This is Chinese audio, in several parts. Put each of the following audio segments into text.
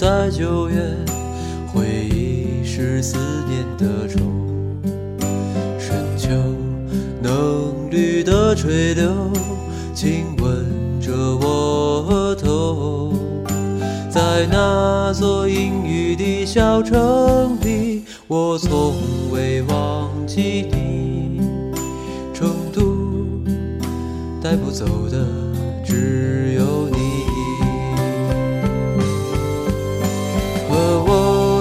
在九月，回忆是思念的愁。深秋嫩绿的垂柳，亲吻着我额头。在那座阴雨的小城里，我从未忘记你。成都带不走的只有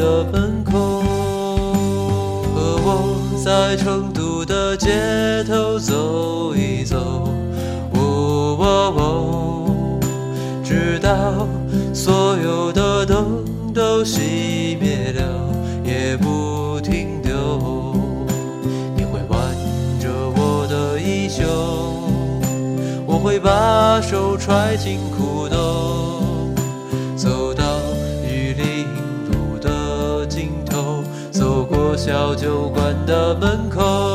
的门口。和我在成都的街头走一走，哦哦哦，直到所有的灯都熄灭了，也不停留。你会挽着我的衣袖，我会把手揣进裤兜，小酒馆的门口。